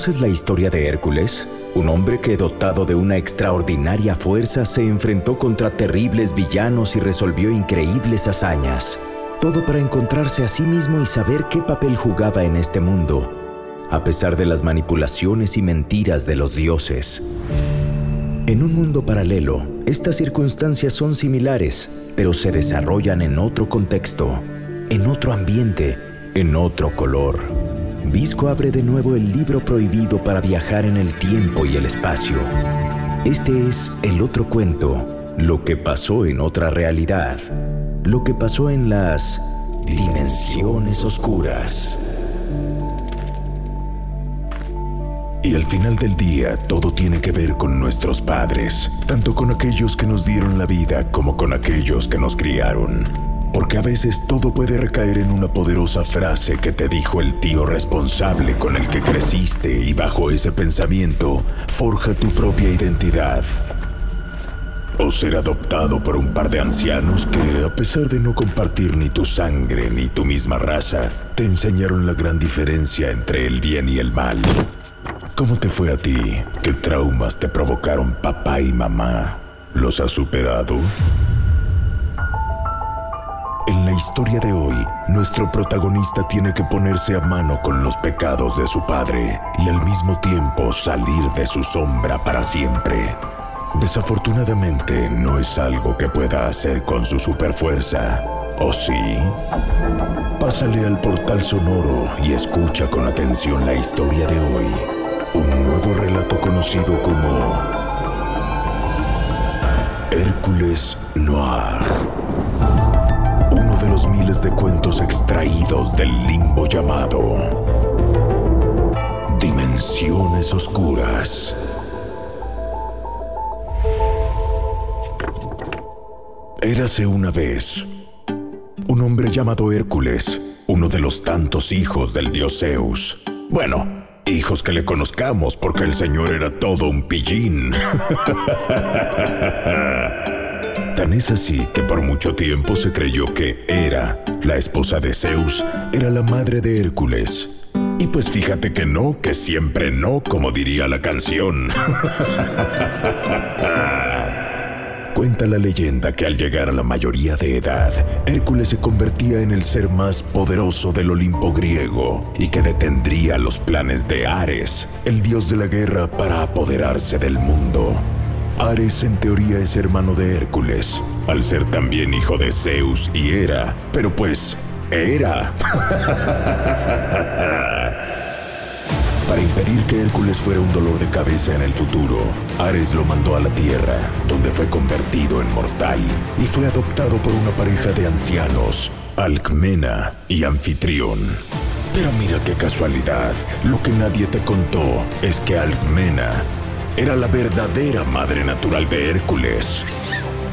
¿Conoces la historia de Hércules? Un hombre que dotado de una extraordinaria fuerza se enfrentó contra terribles villanos y resolvió increíbles hazañas. Todo para encontrarse a sí mismo y saber qué papel jugaba en este mundo, a pesar de las manipulaciones y mentiras de los dioses. En un mundo paralelo, estas circunstancias son similares, pero se desarrollan en otro contexto, en otro ambiente, en otro color. Visco abre de nuevo el libro prohibido para viajar en el tiempo y el espacio. Este es el otro cuento, lo que pasó en otra realidad, lo que pasó en las dimensiones oscuras. Y al final del día todo tiene que ver con nuestros padres, tanto con aquellos que nos dieron la vida como con aquellos que nos criaron. Porque a veces todo puede recaer en una poderosa frase que te dijo el tío responsable con el que creciste y bajo ese pensamiento forja tu propia identidad. O ser adoptado por un par de ancianos que, a pesar de no compartir ni tu sangre ni tu misma raza, te enseñaron la gran diferencia entre el bien y el mal. ¿Cómo te fue a ti? ¿Qué traumas te provocaron papá y mamá? ¿Los has superado? Historia de hoy, nuestro protagonista tiene que ponerse a mano con los pecados de su padre y al mismo tiempo salir de su sombra para siempre. Desafortunadamente no es algo que pueda hacer con su superfuerza, ¿o sí? Pásale al portal sonoro y escucha con atención la historia de hoy. Un nuevo relato conocido como Hércules Noir miles de cuentos extraídos del limbo llamado Dimensiones Oscuras. Érase una vez un hombre llamado Hércules, uno de los tantos hijos del dios Zeus. Bueno, hijos que le conozcamos porque el señor era todo un pillín. Tan es así que por mucho tiempo se creyó que era la esposa de Zeus, era la madre de Hércules. Y pues fíjate que no, que siempre no, como diría la canción. Cuenta la leyenda que al llegar a la mayoría de edad, Hércules se convertía en el ser más poderoso del Olimpo griego y que detendría los planes de Ares, el dios de la guerra, para apoderarse del mundo. Ares en teoría es hermano de Hércules, al ser también hijo de Zeus y Hera, pero pues, era. Para impedir que Hércules fuera un dolor de cabeza en el futuro, Ares lo mandó a la Tierra, donde fue convertido en mortal y fue adoptado por una pareja de ancianos, Alcmena y Anfitrión. Pero mira qué casualidad, lo que nadie te contó es que Alcmena era la verdadera madre natural de Hércules.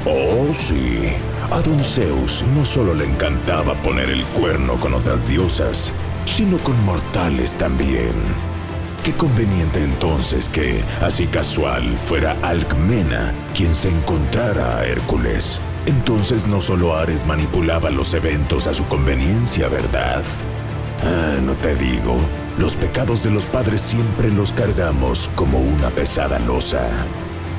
Oh, sí. A Don Zeus no solo le encantaba poner el cuerno con otras diosas, sino con mortales también. Qué conveniente entonces que, así casual, fuera Alcmena quien se encontrara a Hércules. Entonces no solo Ares manipulaba los eventos a su conveniencia, ¿verdad? Ah, no te digo, los pecados de los padres siempre los cargamos como una pesada losa.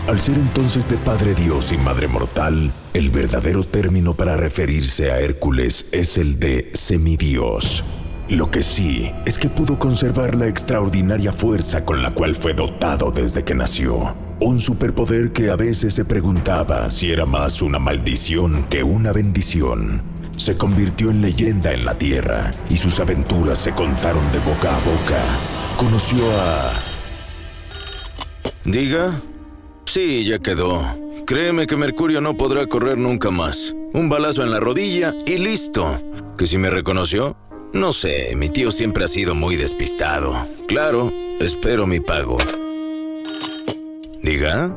Al ser entonces de Padre Dios y Madre Mortal, el verdadero término para referirse a Hércules es el de semidios. Lo que sí es que pudo conservar la extraordinaria fuerza con la cual fue dotado desde que nació. Un superpoder que a veces se preguntaba si era más una maldición que una bendición. Se convirtió en leyenda en la Tierra y sus aventuras se contaron de boca a boca. Conoció a... ¿Diga? Sí, ya quedó. Créeme que Mercurio no podrá correr nunca más. Un balazo en la rodilla y listo. ¿Que si me reconoció? No sé, mi tío siempre ha sido muy despistado. Claro, espero mi pago. ¿Diga?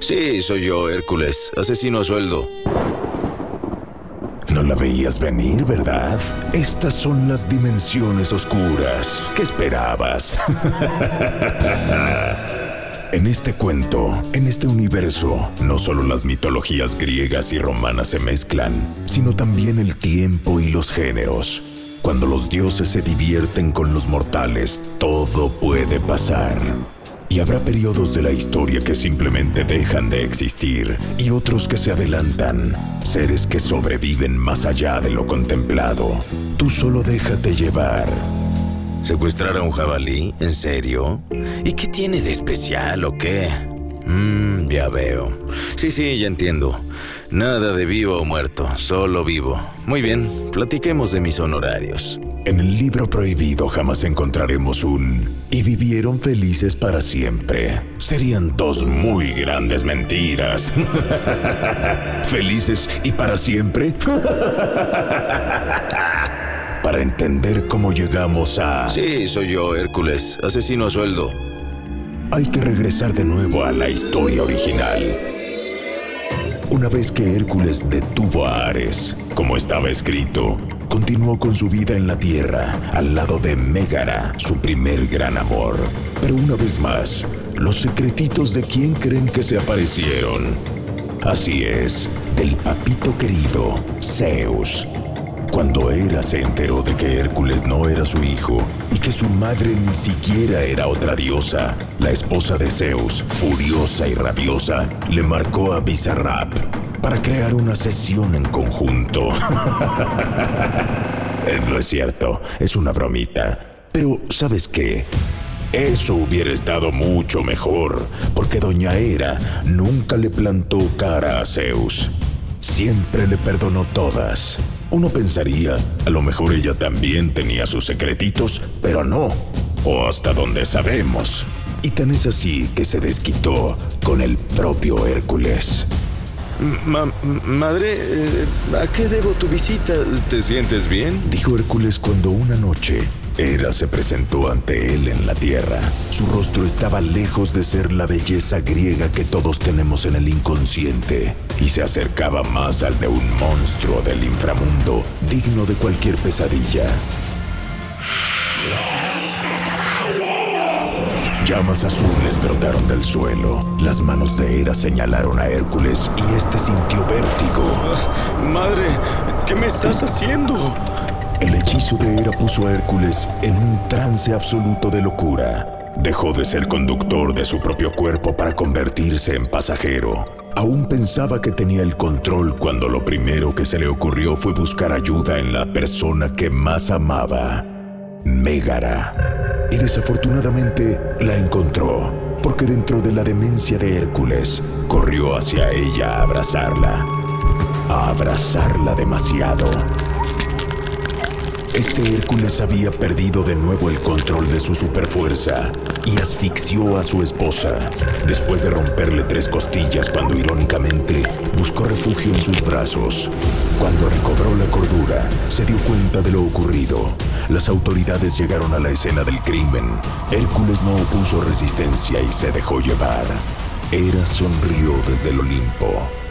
Sí, soy yo, Hércules, asesino a sueldo. La veías venir, ¿verdad? Estas son las dimensiones oscuras. ¿Qué esperabas? en este cuento, en este universo, no solo las mitologías griegas y romanas se mezclan, sino también el tiempo y los géneros. Cuando los dioses se divierten con los mortales, todo puede pasar. Y habrá periodos de la historia que simplemente dejan de existir y otros que se adelantan, seres que sobreviven más allá de lo contemplado. Tú solo déjate llevar. ¿Secuestrar a un jabalí? ¿En serio? ¿Y qué tiene de especial o qué? Mmm, ya veo. Sí, sí, ya entiendo. Nada de vivo o muerto, solo vivo. Muy bien, platiquemos de mis honorarios. En el libro prohibido jamás encontraremos un y vivieron felices para siempre. Serían dos muy grandes mentiras. ¿Felices y para siempre? para entender cómo llegamos a... Sí, soy yo, Hércules, asesino a sueldo. Hay que regresar de nuevo a la historia original. Una vez que Hércules detuvo a Ares, como estaba escrito, continuó con su vida en la tierra, al lado de Mégara, su primer gran amor. Pero una vez más, los secretitos de quién creen que se aparecieron. Así es, del papito querido, Zeus. Cuando Hera se enteró de que Hércules no era su hijo y que su madre ni siquiera era otra diosa, la esposa de Zeus, furiosa y rabiosa, le marcó a Bizarrap para crear una sesión en conjunto. no es cierto, es una bromita. Pero, ¿sabes qué? Eso hubiera estado mucho mejor, porque Doña Hera nunca le plantó cara a Zeus. Siempre le perdonó todas. Uno pensaría, a lo mejor ella también tenía sus secretitos, pero no, o hasta donde sabemos. Y tan es así que se desquitó con el propio Hércules. madre, eh, ¿a qué debo tu visita? ¿Te sientes bien? Dijo Hércules cuando una noche Hera se presentó ante él en la tierra. Su rostro estaba lejos de ser la belleza griega que todos tenemos en el inconsciente y se acercaba más al de un monstruo del inframundo, digno de cualquier pesadilla. Llamas azules brotaron del suelo. Las manos de Hera señalaron a Hércules y este sintió vértigo. Madre, ¿qué me estás haciendo? El hechizo de Hera puso a Hércules en un trance absoluto de locura. Dejó de ser conductor de su propio cuerpo para convertirse en pasajero. Aún pensaba que tenía el control cuando lo primero que se le ocurrió fue buscar ayuda en la persona que más amaba, Mégara. Y desafortunadamente la encontró, porque dentro de la demencia de Hércules corrió hacia ella a abrazarla. A abrazarla demasiado este Hércules había perdido de nuevo el control de su superfuerza y asfixió a su esposa, después de romperle tres costillas cuando irónicamente buscó refugio en sus brazos. Cuando recobró la cordura, se dio cuenta de lo ocurrido. Las autoridades llegaron a la escena del crimen. Hércules no opuso resistencia y se dejó llevar. Hera sonrió desde el Olimpo.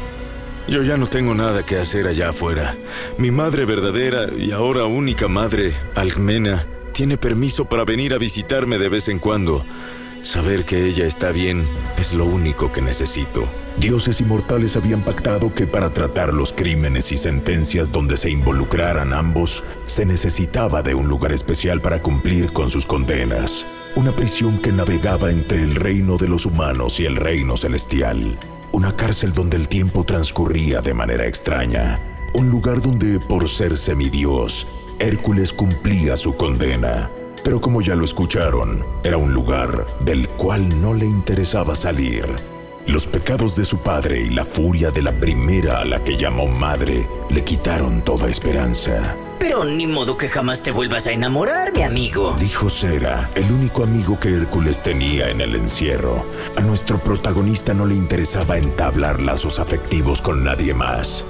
Yo ya no tengo nada que hacer allá afuera. Mi madre verdadera y ahora única madre, Almena, tiene permiso para venir a visitarme de vez en cuando. Saber que ella está bien es lo único que necesito. Dioses inmortales habían pactado que para tratar los crímenes y sentencias donde se involucraran ambos, se necesitaba de un lugar especial para cumplir con sus condenas. una prisión que navegaba entre el reino de los humanos y el reino celestial, una cárcel donde el tiempo transcurría de manera extraña, un lugar donde, por ser semidios, Hércules cumplía su condena. Pero como ya lo escucharon, era un lugar del cual no le interesaba salir. Los pecados de su padre y la furia de la primera a la que llamó madre le quitaron toda esperanza. Pero ni modo que jamás te vuelvas a enamorar, mi amigo. Dijo Cera, el único amigo que Hércules tenía en el encierro. A nuestro protagonista no le interesaba entablar lazos afectivos con nadie más.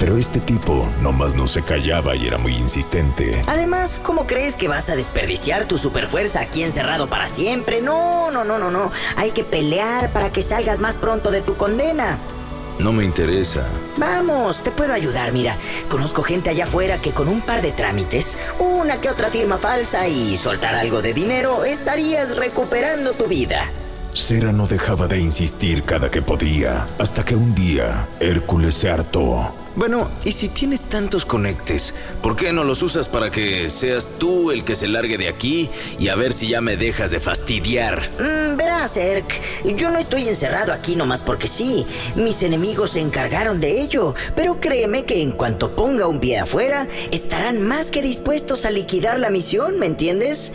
Pero este tipo nomás no se callaba y era muy insistente. Además, ¿cómo crees que vas a desperdiciar tu superfuerza aquí encerrado para siempre? No, no, no, no, no. Hay que pelear para que salgas más pronto de tu condena. No me interesa. Vamos, te puedo ayudar, mira. Conozco gente allá afuera que con un par de trámites, una que otra firma falsa y soltar algo de dinero, estarías recuperando tu vida. Cera no dejaba de insistir cada que podía, hasta que un día Hércules se hartó. Bueno, y si tienes tantos conectes, ¿por qué no los usas para que seas tú el que se largue de aquí y a ver si ya me dejas de fastidiar? Mm, verás, Erk, yo no estoy encerrado aquí nomás porque sí. Mis enemigos se encargaron de ello, pero créeme que en cuanto ponga un pie afuera, estarán más que dispuestos a liquidar la misión, ¿me entiendes?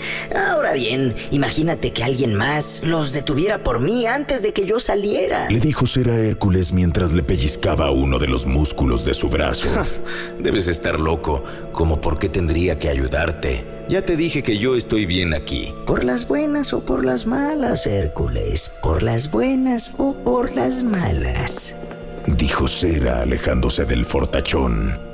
Ahora bien, imagínate que alguien más los detuviera por mí antes de que yo saliera. Le dijo Cera a Hércules mientras le pellizcaba uno de los músculos de su brazo. Debes estar loco, como por qué tendría que ayudarte. Ya te dije que yo estoy bien aquí. Por las buenas o por las malas, Hércules. Por las buenas o por las malas. Dijo Cera alejándose del fortachón.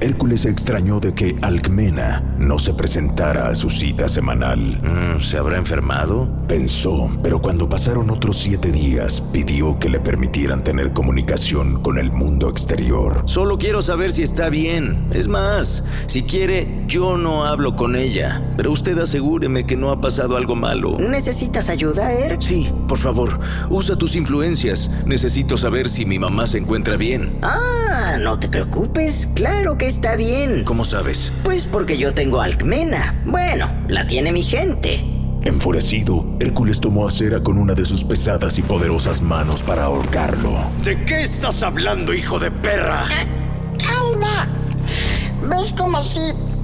Hércules se extrañó de que Alcmena no se presentara a su cita semanal. Mm, ¿Se habrá enfermado? Pensó, pero cuando pasaron otros siete días, pidió que le permitieran tener comunicación con el mundo exterior. Solo quiero saber si está bien. Es más, si quiere, yo no hablo con ella. Pero usted asegúreme que no ha pasado algo malo. ¿Necesitas ayuda, Erk? Sí, por favor, usa tus influencias. Necesito saber si mi mamá se encuentra bien. Ah, no te preocupes. Claro que está bien. ¿Cómo sabes? Pues porque yo tengo Alcmena. Bueno, la tiene mi gente. Enfurecido, Hércules tomó a Cera con una de sus pesadas y poderosas manos para ahorcarlo. ¿De qué estás hablando, hijo de perra? ¡Calma! ¿Ves como si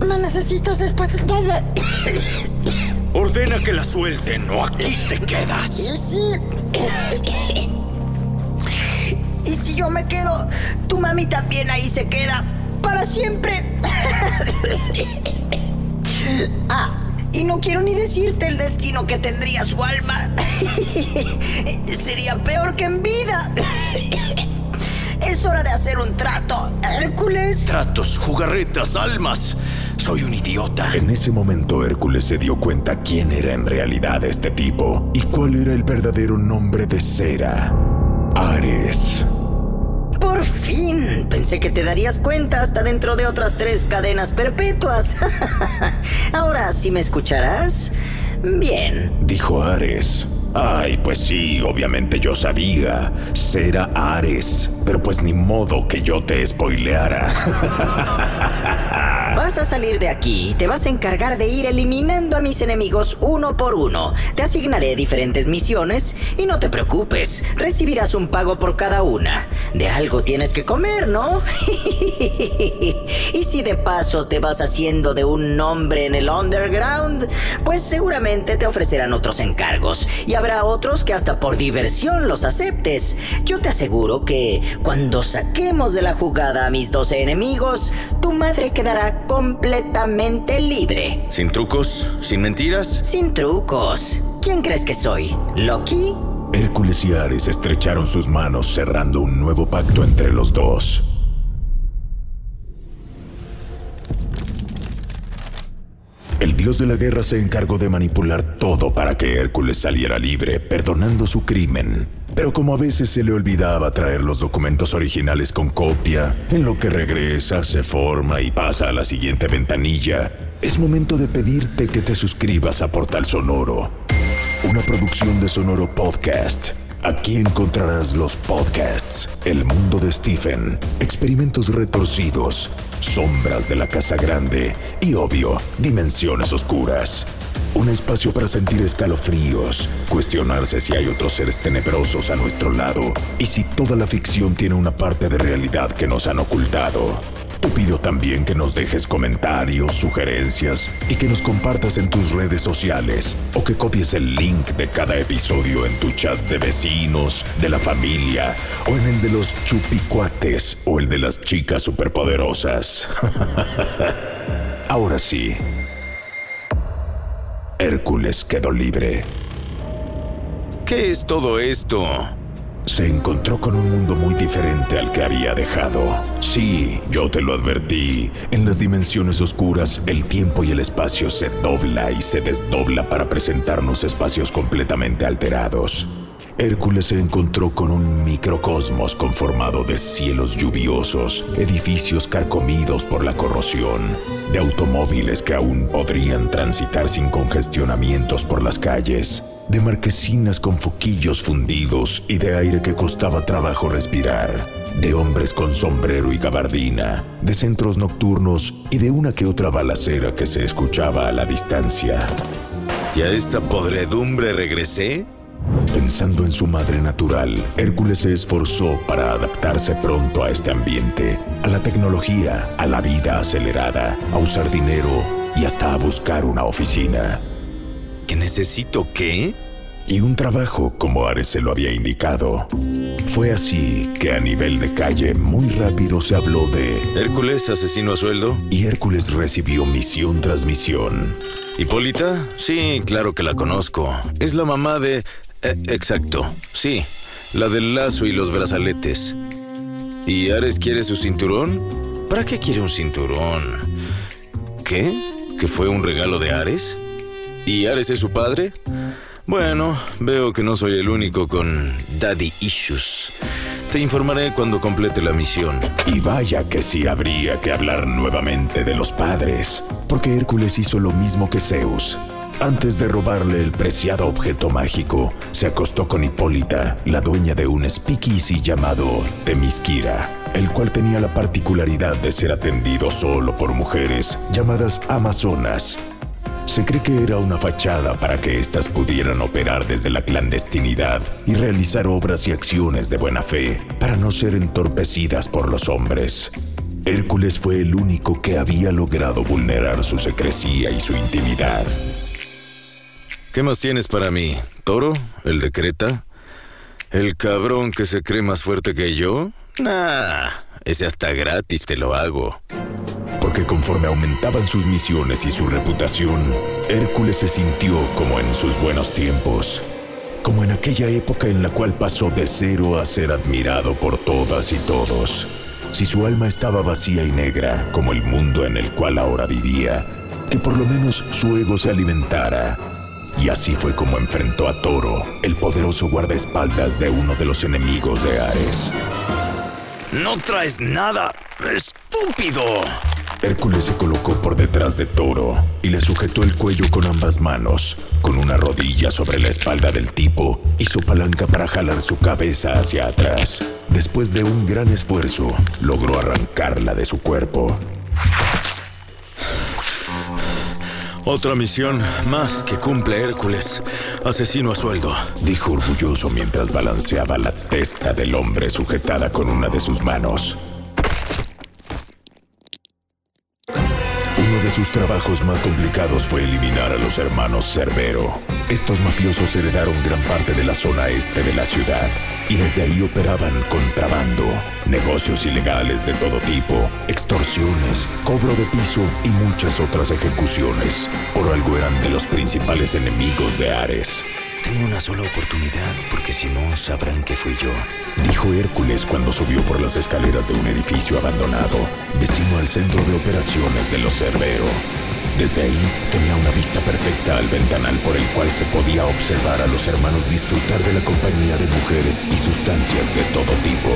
me necesitas después de todo? Ordena que la suelten o aquí te quedas. Y si... Y si yo me quedo, tu mami también ahí se queda. Para siempre. ah, y no quiero ni decirte el destino que tendría su alma. Sería peor que en vida. Es hora de hacer un trato, Hércules. Tratos, jugarretas, almas. Soy un idiota. En ese momento Hércules se dio cuenta quién era en realidad este tipo y cuál era el verdadero nombre de Cera. Ares. Fin. Pensé que te darías cuenta hasta dentro de otras tres cadenas perpetuas. Ahora, ¿sí me escucharás? Bien. Dijo Ares. Ay, pues sí, obviamente yo sabía. Cera Ares. Pero pues ni modo que yo te spoileara. Vas a salir de aquí y te vas a encargar de ir eliminando a mis enemigos uno por uno. Te asignaré diferentes misiones y no te preocupes, recibirás un pago por cada una. De algo tienes que comer, ¿no? y si de paso te vas haciendo de un nombre en el underground, pues seguramente te ofrecerán otros encargos y habrá otros que hasta por diversión los aceptes. Yo te aseguro que cuando saquemos de la jugada a mis 12 enemigos, tu madre quedará completamente libre. ¿Sin trucos? ¿Sin mentiras? Sin trucos. ¿Quién crees que soy? ¿Loki? Hércules y Ares estrecharon sus manos cerrando un nuevo pacto entre los dos. El dios de la guerra se encargó de manipular todo para que Hércules saliera libre, perdonando su crimen. Pero como a veces se le olvidaba traer los documentos originales con copia, en lo que regresa, se forma y pasa a la siguiente ventanilla, es momento de pedirte que te suscribas a Portal Sonoro, una producción de Sonoro Podcast. Aquí encontrarás los podcasts, El mundo de Stephen, experimentos retorcidos, sombras de la casa grande y, obvio, dimensiones oscuras. Un espacio para sentir escalofríos, cuestionarse si hay otros seres tenebrosos a nuestro lado y si toda la ficción tiene una parte de realidad que nos han ocultado. Te pido también que nos dejes comentarios, sugerencias y que nos compartas en tus redes sociales o que copies el link de cada episodio en tu chat de vecinos, de la familia o en el de los chupicuates o el de las chicas superpoderosas. Ahora sí, Hércules quedó libre. ¿Qué es todo esto? se encontró con un mundo muy diferente al que había dejado. Sí, yo te lo advertí. En las dimensiones oscuras, el tiempo y el espacio se dobla y se desdobla para presentarnos espacios completamente alterados. Hércules se encontró con un microcosmos conformado de cielos lluviosos, edificios carcomidos por la corrosión, de automóviles que aún podrían transitar sin congestionamientos por las calles, de marquesinas con foquillos fundidos y de aire que costaba trabajo respirar, de hombres con sombrero y gabardina, de centros nocturnos y de una que otra balacera que se escuchaba a la distancia. ¿Y a esta podredumbre regresé? Pensando en su madre natural, Hércules se esforzó para adaptarse pronto a este ambiente, a la tecnología, a la vida acelerada, a usar dinero y hasta a buscar una oficina. ¿Que necesito qué? Y un trabajo como Ares se lo había indicado. Fue así que a nivel de calle muy rápido se habló de Hércules, asesino a sueldo. Y Hércules recibió misión tras misión. ¿Hipólita? Sí, claro que la conozco. Es la mamá de... Eh, exacto, sí, la del lazo y los brazaletes. ¿Y Ares quiere su cinturón? ¿Para qué quiere un cinturón? ¿Qué? ¿Que fue un regalo de Ares? ¿Y Ares es su padre? Bueno, veo que no soy el único con daddy issues. Te informaré cuando complete la misión. Y vaya que sí habría que hablar nuevamente de los padres, porque Hércules hizo lo mismo que Zeus. Antes de robarle el preciado objeto mágico, se acostó con Hipólita, la dueña de un speakeasy llamado Temisquira, el cual tenía la particularidad de ser atendido solo por mujeres llamadas Amazonas. Se cree que era una fachada para que éstas pudieran operar desde la clandestinidad y realizar obras y acciones de buena fe para no ser entorpecidas por los hombres. Hércules fue el único que había logrado vulnerar su secrecía y su intimidad. ¿Qué más tienes para mí? ¿Toro? ¿El de Creta? ¿El cabrón que se cree más fuerte que yo? Nah, ese hasta gratis te lo hago. Porque conforme aumentaban sus misiones y su reputación, Hércules se sintió como en sus buenos tiempos. Como en aquella época en la cual pasó de cero a ser admirado por todas y todos. Si su alma estaba vacía y negra, como el mundo en el cual ahora vivía, que por lo menos su ego se alimentara y así fue como enfrentó a Toro, el poderoso guardaespaldas de uno de los enemigos de Ares. No traes nada, estúpido. Hércules se colocó por detrás de Toro y le sujetó el cuello con ambas manos, con una rodilla sobre la espalda del tipo y su palanca para jalar su cabeza hacia atrás. Después de un gran esfuerzo, logró arrancarla de su cuerpo. Otra misión más que cumple Hércules, asesino a sueldo. Dijo orgulloso mientras balanceaba la testa del hombre sujetada con una de sus manos. Uno de sus trabajos más complicados fue eliminar a los hermanos Cerbero. Estos mafiosos heredaron gran parte de la zona este de la ciudad y desde ahí operaban contrabando, negocios ilegales de todo tipo, extorsiones, cobro de piso y muchas otras ejecuciones. Por algo eran de los principales enemigos de Ares. Tengo una sola oportunidad, porque si no, sabrán que fui yo. Dijo Hércules cuando subió por las escaleras de un edificio abandonado, vecino al centro de operaciones de los Cerbero. Desde ahí tenía una vista perfecta al ventanal por el cual se podía observar a los hermanos disfrutar de la compañía de mujeres y sustancias de todo tipo.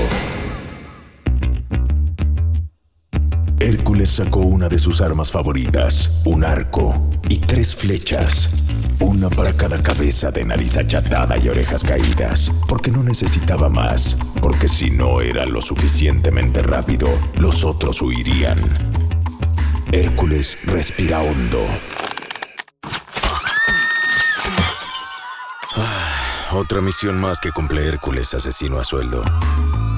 Hércules sacó una de sus armas favoritas, un arco y tres flechas, una para cada cabeza de nariz achatada y orejas caídas, porque no necesitaba más, porque si no era lo suficientemente rápido, los otros huirían. Hércules respira hondo. Otra misión más que cumple Hércules, asesino a sueldo.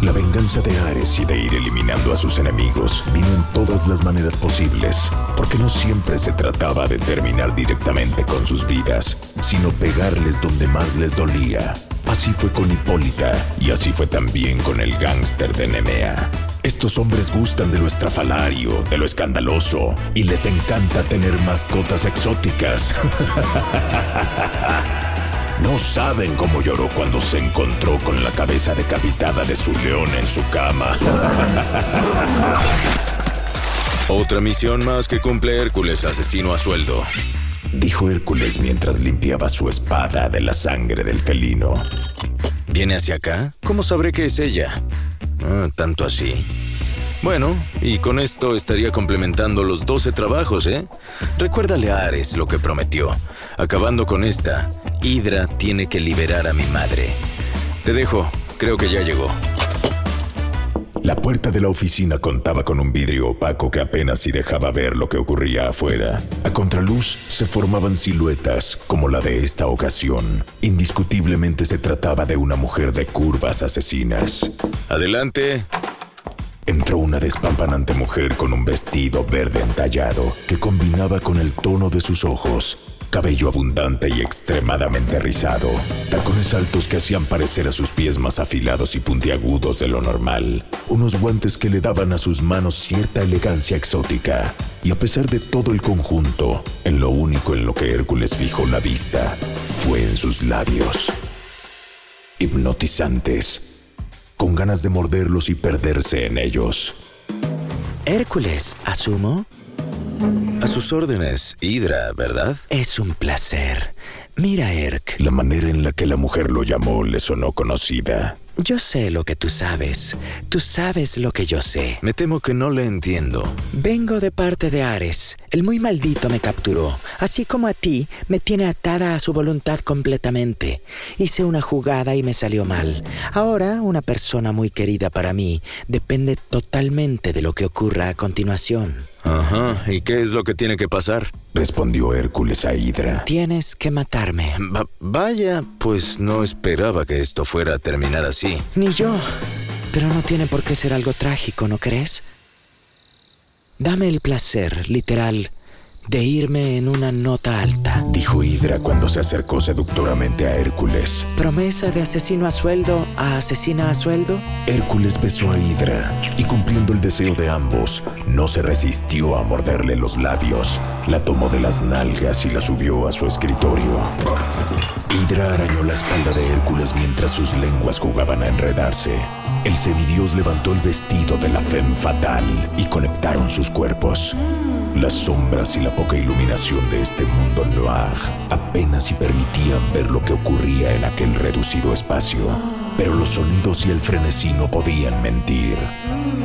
La venganza de Ares y de ir eliminando a sus enemigos vino en todas las maneras posibles, porque no siempre se trataba de terminar directamente con sus vidas, sino pegarles donde más les dolía. Así fue con Hipólita y así fue también con el gángster de Nemea. Estos hombres gustan de lo estrafalario, de lo escandaloso, y les encanta tener mascotas exóticas. No saben cómo lloró cuando se encontró con la cabeza decapitada de su león en su cama. Otra misión más que cumple Hércules, asesino a sueldo. Dijo Hércules mientras limpiaba su espada de la sangre del felino. ¿Viene hacia acá? ¿Cómo sabré que es ella? Tanto así. Bueno, y con esto estaría complementando los 12 trabajos, ¿eh? Recuérdale a Ares lo que prometió. Acabando con esta, Hydra tiene que liberar a mi madre. Te dejo, creo que ya llegó. La puerta de la oficina contaba con un vidrio opaco que apenas si dejaba ver lo que ocurría afuera. A contraluz se formaban siluetas, como la de esta ocasión. Indiscutiblemente se trataba de una mujer de curvas asesinas. Adelante. Entró una despampanante mujer con un vestido verde entallado que combinaba con el tono de sus ojos cabello abundante y extremadamente rizado, tacones altos que hacían parecer a sus pies más afilados y puntiagudos de lo normal, unos guantes que le daban a sus manos cierta elegancia exótica, y a pesar de todo el conjunto, en lo único en lo que Hércules fijó la vista fue en sus labios, hipnotizantes, con ganas de morderlos y perderse en ellos. Hércules, asumo. A sus órdenes, Hydra, ¿verdad? Es un placer. Mira, Erk. La manera en la que la mujer lo llamó le sonó conocida. Yo sé lo que tú sabes. Tú sabes lo que yo sé. Me temo que no le entiendo. Vengo de parte de Ares. El muy maldito me capturó. Así como a ti, me tiene atada a su voluntad completamente. Hice una jugada y me salió mal. Ahora, una persona muy querida para mí depende totalmente de lo que ocurra a continuación. Ajá, ¿y qué es lo que tiene que pasar? Respondió Hércules a Hydra. Tienes que matarme. Va- vaya, pues no esperaba que esto fuera a terminar así. Ni yo. Pero no tiene por qué ser algo trágico, ¿no crees? Dame el placer, literal, de irme en una nota alta. Dijo Hydra cuando se acercó seductoramente a Hércules. Promesa de asesino a sueldo a asesina a sueldo. Hércules besó a Hydra y cumpliendo el deseo de ambos, no se resistió a morderle los labios. La tomó de las nalgas y la subió a su escritorio. Hydra arañó la espalda de Hércules mientras sus lenguas jugaban a enredarse. El semidios levantó el vestido de la femme fatal y conectaron sus cuerpos. Las sombras y la poca iluminación de este mundo noir apenas si permitían ver lo que ocurría en aquel reducido espacio. Pero los sonidos y el frenesí no podían mentir.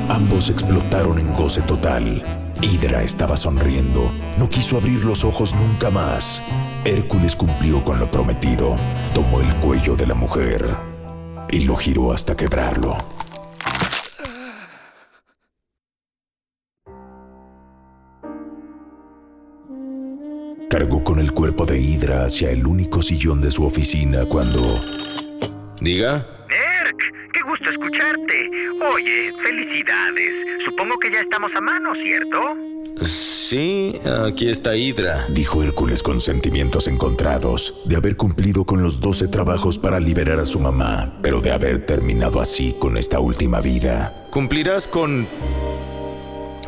Ambos explotaron en goce total. Hydra estaba sonriendo. No quiso abrir los ojos nunca más. Hércules cumplió con lo prometido. Tomó el cuello de la mujer y lo giró hasta quebrarlo. Cargó con el cuerpo de Hydra hacia el único sillón de su oficina cuando... Diga. Erk, qué gusto escucharte. Oye, felicidades. Supongo que ya estamos a mano, ¿cierto? Sí, aquí está Hydra. Dijo Hércules con sentimientos encontrados, de haber cumplido con los doce trabajos para liberar a su mamá, pero de haber terminado así con esta última vida. Cumplirás con...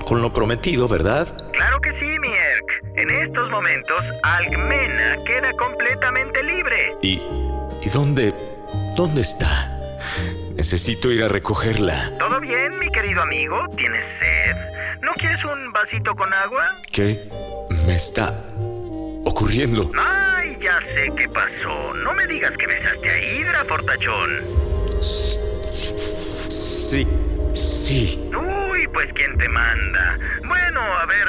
con lo prometido, ¿verdad? Claro que sí, mi Erk. En estos momentos, Algmena queda completamente libre. ¿Y... ¿y dónde... dónde está? Necesito ir a recogerla. ¿Todo bien, mi querido amigo? ¿Tienes sed? ¿No quieres un vasito con agua? ¿Qué me está ocurriendo? Ay, ya sé qué pasó. No me digas que besaste a Hydra, fortachón. Sí, sí. Uy, pues ¿quién te manda? Bueno, a ver,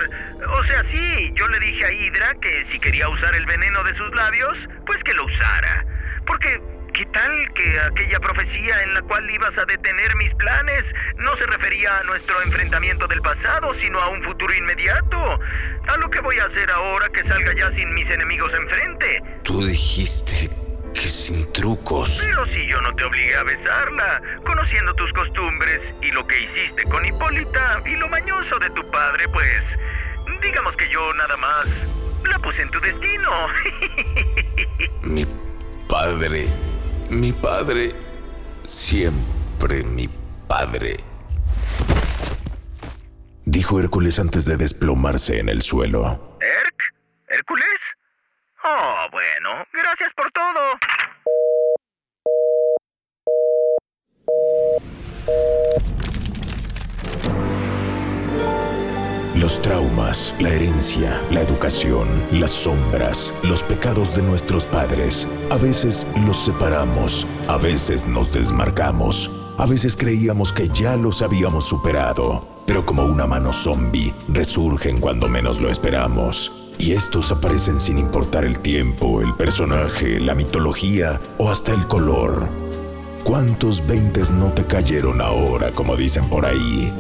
o sea, sí, yo le dije a Hydra que si quería usar el veneno de sus labios, pues que lo usara. Porque, ¿Qué tal que aquella profecía en la cual ibas a detener mis planes no se refería a nuestro enfrentamiento del pasado, sino a un futuro inmediato? A lo que voy a hacer ahora que salga ya sin mis enemigos enfrente. Tú dijiste que sin trucos. Pero si yo no te obligué a besarla, conociendo tus costumbres y lo que hiciste con Hipólita y lo mañoso de tu padre, pues digamos que yo nada más la puse en tu destino. Mi padre, mi padre, siempre mi padre. Dijo Hércules antes de desplomarse en el suelo. Gracias por todo. Los traumas, la herencia, la educación, las sombras, los pecados de nuestros padres. A veces los separamos, a veces nos desmarcamos, a veces creíamos que ya los habíamos superado, pero como una mano zombie, resurgen cuando menos lo esperamos. Y estos aparecen sin importar el tiempo, el personaje, la mitología o hasta el color. ¿Cuántos veintes no te cayeron ahora, como dicen por ahí?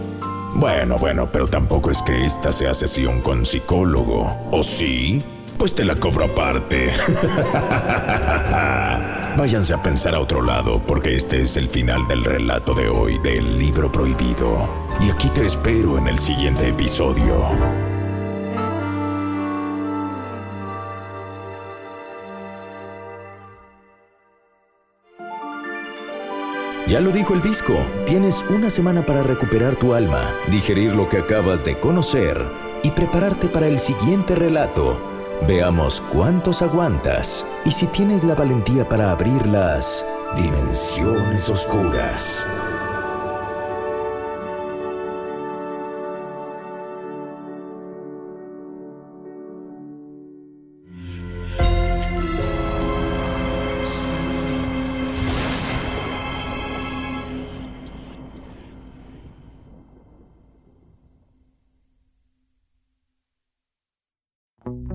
Bueno, bueno, pero tampoco es que esta sea sesión con psicólogo. ¿O sí? Pues te la cobro aparte. Váyanse a pensar a otro lado, porque este es el final del relato de hoy del libro prohibido. Y aquí te espero en el siguiente episodio. Ya lo dijo el disco, tienes una semana para recuperar tu alma, digerir lo que acabas de conocer y prepararte para el siguiente relato. Veamos cuántos aguantas y si tienes la valentía para abrir las dimensiones oscuras.